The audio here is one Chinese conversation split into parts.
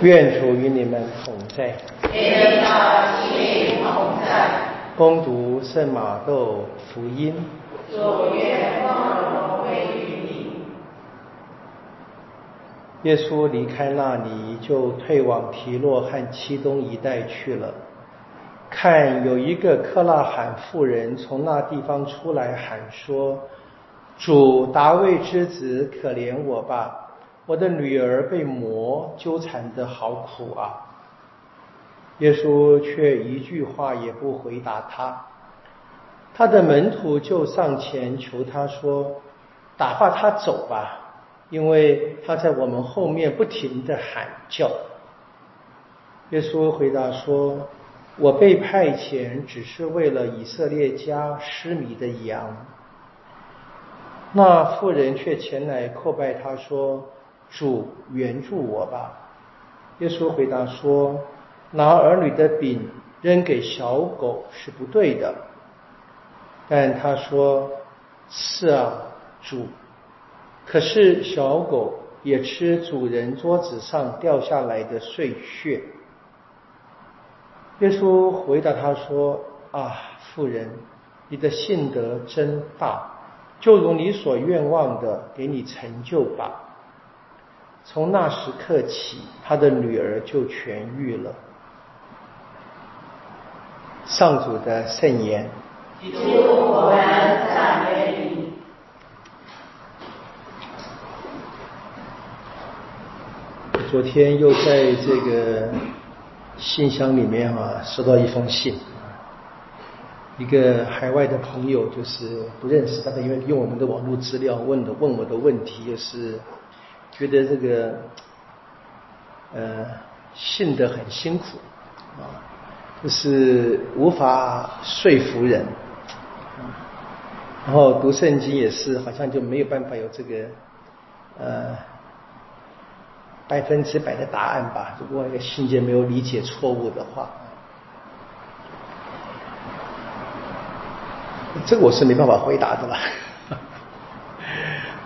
愿主与你们同在。愿他与你同在。攻读圣马窦福音。主愿光荣归于你。耶稣离开那里，就退往提洛和七东一带去了。看，有一个克拉罕妇人从那地方出来，喊说：“主达卫之子，可怜我吧！”我的女儿被魔纠缠的好苦啊！耶稣却一句话也不回答他。他的门徒就上前求他说：“打发他走吧，因为他在我们后面不停的喊叫。”耶稣回答说：“我被派遣只是为了以色列家失迷的羊。”那妇人却前来叩拜他说。主援助我吧，耶稣回答说：“拿儿女的饼扔给小狗是不对的。”但他说：“是啊，主。可是小狗也吃主人桌子上掉下来的碎屑。”耶稣回答他说：“啊，妇人，你的信德真大，就如你所愿望的，给你成就吧。”从那时刻起，他的女儿就痊愈了。上主的圣言。主，我们赞美你。昨天又在这个信箱里面啊，收到一封信，一个海外的朋友，就是不认识，但是因为用我们的网络资料问的，问我的问题就是。觉得这个呃信得很辛苦啊，就是无法说服人，然后读圣经也是好像就没有办法有这个呃百分之百的答案吧。如果一个信件没有理解错误的话，这个我是没办法回答的了。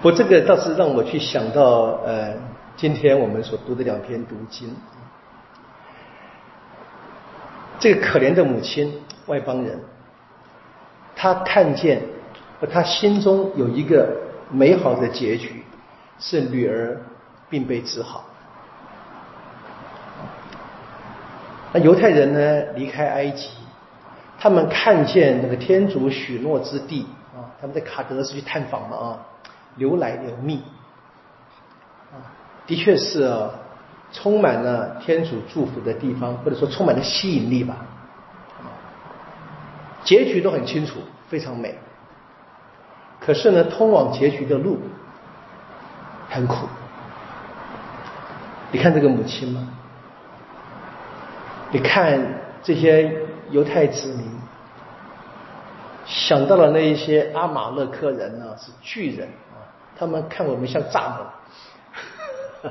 我这个倒是让我去想到，呃，今天我们所读的两篇读经，这个可怜的母亲，外邦人，他看见，他心中有一个美好的结局，是女儿并被治好。那犹太人呢，离开埃及，他们看见那个天主许诺之地啊，他们在卡德斯去探访了啊。流来流密，啊，的确是，充满了天主祝福的地方，或者说充满了吸引力吧。结局都很清楚，非常美。可是呢，通往结局的路很苦。你看这个母亲吗？你看这些犹太子民，想到了那一些阿马勒克人呢，是巨人。他们看我们像蚱蜢，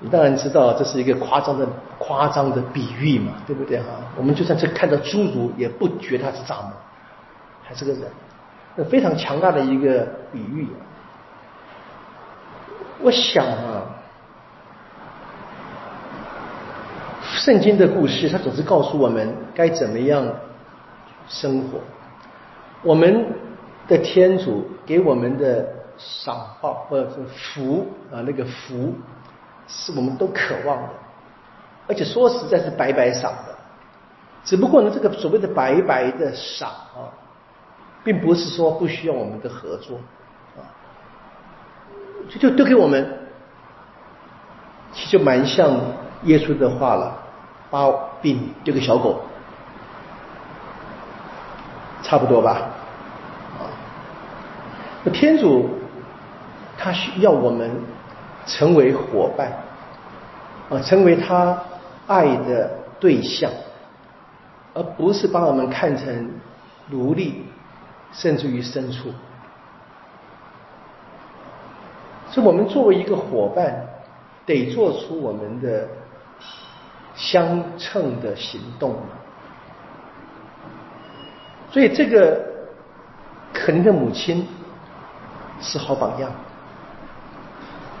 你当然知道这是一个夸张的夸张的比喻嘛，对不对哈？我们就算是看到侏儒，也不觉他是蚱蜢，还是个人，那非常强大的一个比喻。我想啊，圣经的故事，它总是告诉我们该怎么样生活，我们。的天主给我们的赏报或者是福啊，那个福是我们都渴望的，而且说实在是白白赏的。只不过呢，这个所谓的白白的赏啊，并不是说不需要我们的合作啊，就就丢给我们，其实蛮像耶稣的话了，把饼丢给小狗，差不多吧。天主他需要我们成为伙伴啊，成为他爱的对象，而不是把我们看成奴隶，甚至于牲畜。所以，我们作为一个伙伴，得做出我们的相称的行动。所以，这个可怜的母亲。是好榜样，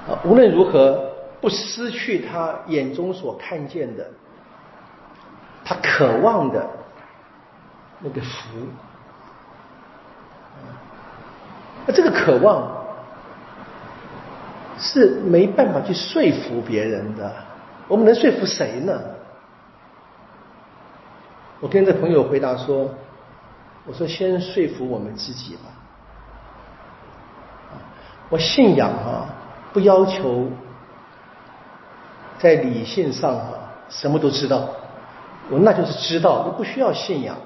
啊，无论如何不失去他眼中所看见的，他渴望的那个福。那这个渴望是没办法去说服别人的，我们能说服谁呢？我跟这朋友回答说：“我说先说服我们自己吧。我信仰啊，不要求在理性上啊什么都知道，我那就是知道，我不需要信仰。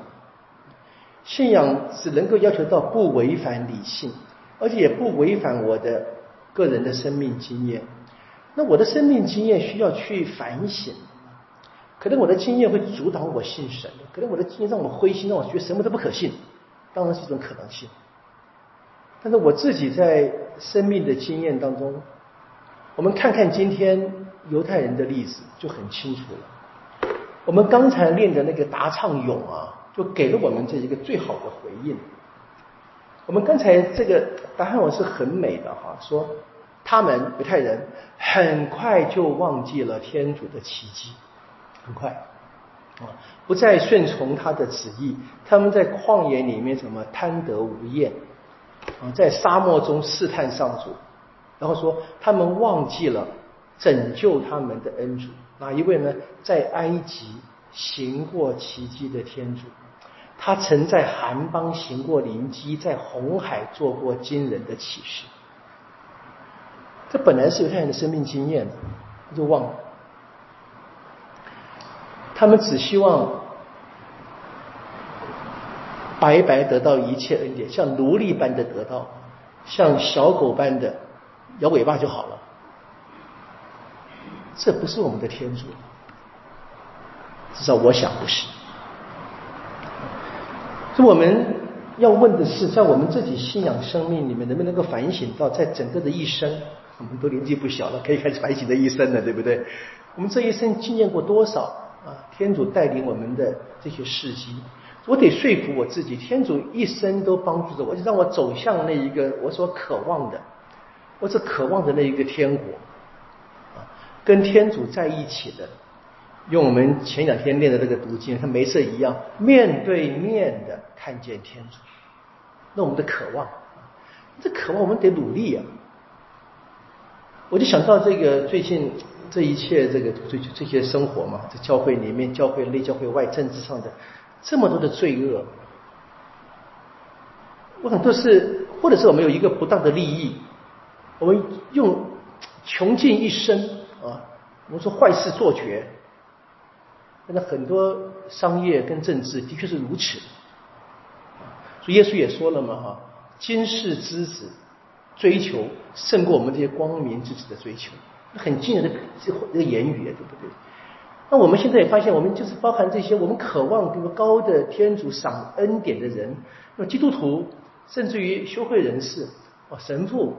信仰只能够要求到不违反理性。”而且也不违反我的个人的生命经验。那我的生命经验需要去反省。可能我的经验会阻挡我信神，可能我的经验让我灰心，让我觉得什么都不可信。当然是一种可能性。但是我自己在生命的经验当中，我们看看今天犹太人的例子就很清楚了。我们刚才练的那个答唱咏啊，就给了我们这一个最好的回应。我们刚才这个答案我是很美的哈，说他们犹太人很快就忘记了天主的奇迹，很快啊，不再顺从他的旨意。他们在旷野里面怎么贪得无厌在沙漠中试探上主，然后说他们忘记了拯救他们的恩主哪一位呢？在埃及行过奇迹的天主。他曾在韩邦行过灵机，在红海做过惊人的启示。这本来是犹太人的生命经验，他就忘了。他们只希望白白得到一切恩典，像奴隶般的得到，像小狗般的摇尾巴就好了。这不是我们的天主，至少我想不是。所以我们要问的是，在我们自己信仰生命里面，能不能够反省到，在整个的一生，我们都年纪不小了，可以开始反省的一生了，对不对？我们这一生经验过多少啊？天主带领我们的这些事迹，我得说服我自己，天主一生都帮助着我，就让我走向那一个我所渴望的，我所渴望的那一个天国啊，跟天主在一起的。用我们前两天念的那个读经，它没事一样，面对面的看见天主。那我们的渴望，这渴望我们得努力啊！我就想到这个最近这一切这个这这些生活嘛，在教会里面、教会内、教会外、政治上的这么多的罪恶，我想都是，或者是我们有一个不当的利益，我们用穷尽一生啊，我们说坏事做绝。那很多商业跟政治的确是如此，所以耶稣也说了嘛哈，今世之子追求胜过我们这些光明之子的追求，很惊人的这这个言语啊，对不对？那我们现在也发现，我们就是包含这些我们渴望这个高的天主赏恩典的人，那基督徒，甚至于修会人士，哦神父，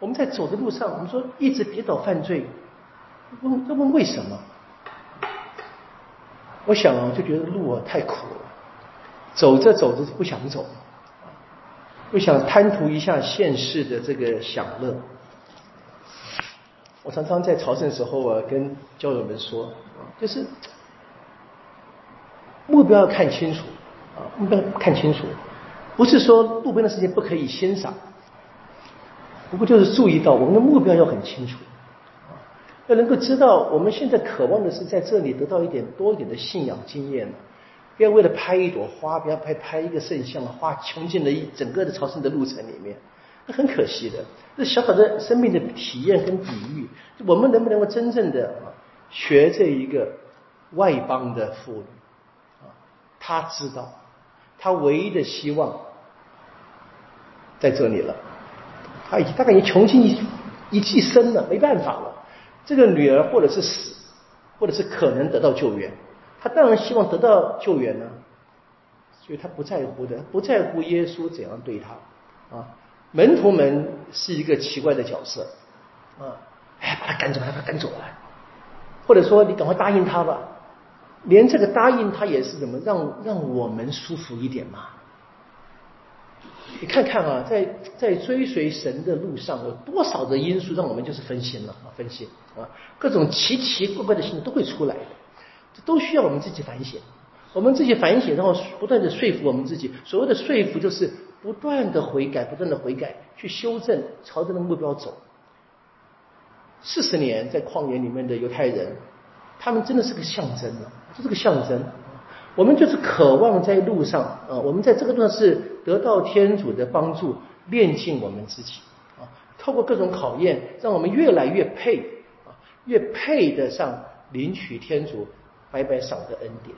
我们在走的路上，我们说一直跌倒犯罪，问要问为什么？我想，就觉得路啊太苦了，走着走着就不想走，不想贪图一下现世的这个享乐。我常常在朝圣时候啊，跟教友们说，就是目标要看清楚啊，目标看清楚，不是说路边的事情不可以欣赏，不过就是注意到我们的目标要很清楚。要能够知道，我们现在渴望的是在这里得到一点多一点的信仰经验不要为了拍一朵花，不要拍拍一个圣像，花穷尽了一整个的朝圣的路程里面，很可惜的。这小小的生命的体验跟比喻，我们能不能够真正的学这一个外邦的妇女啊？他知道，他唯一的希望在这里了。他已经大概已经穷尽一一一生了，没办法了。这个女儿或者是死，或者是可能得到救援，他当然希望得到救援呢，所以他不在乎的，不在乎耶稣怎样对他啊。门徒们是一个奇怪的角色啊，哎，把他赶走，把他赶走啊，或者说你赶快答应他吧，连这个答应他也是怎么让让我们舒服一点嘛？你看看啊，在在追随神的路上，有多少的因素让我们就是分心了啊，分心啊，各种奇奇怪怪的心都会出来的，这都需要我们自己反省。我们自己反省，然后不断的说服我们自己。所谓的说服，就是不断的悔改，不断的悔改，去修正，朝着那个目标走。四十年在旷野里面的犹太人，他们真的是个象征啊，这是个象征。我们就是渴望在路上啊，我们在这个路上是得到天主的帮助，练尽我们自己啊，透过各种考验，让我们越来越配啊，越配得上领取天主白白赏的恩典。